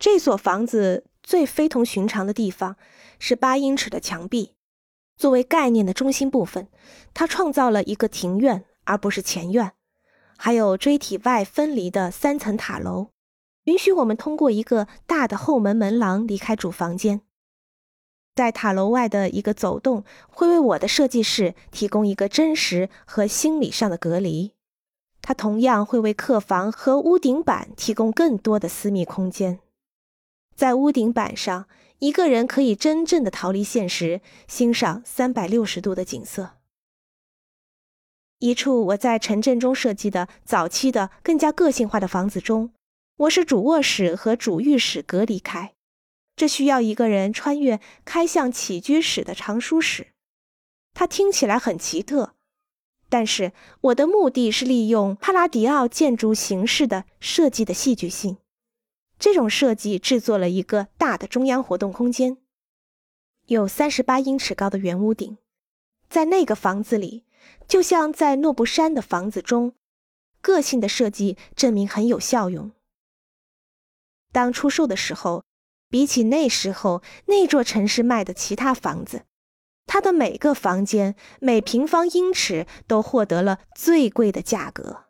这所房子最非同寻常的地方是八英尺的墙壁，作为概念的中心部分，它创造了一个庭院而不是前院，还有锥体外分离的三层塔楼，允许我们通过一个大的后门门廊离开主房间。在塔楼外的一个走动会为我的设计室提供一个真实和心理上的隔离，它同样会为客房和屋顶板提供更多的私密空间。在屋顶板上，一个人可以真正的逃离现实，欣赏三百六十度的景色。一处我在城镇中设计的早期的更加个性化的房子中，我使主卧室和主浴室隔离开，这需要一个人穿越开向起居室的藏书室。它听起来很奇特，但是我的目的是利用帕拉迪奥建筑形式的设计的戏剧性。这种设计制作了一个大的中央活动空间，有三十八英尺高的圆屋顶。在那个房子里，就像在诺布山的房子中，个性的设计证明很有效用。当出售的时候，比起那时候那座城市卖的其他房子，它的每个房间每平方英尺都获得了最贵的价格。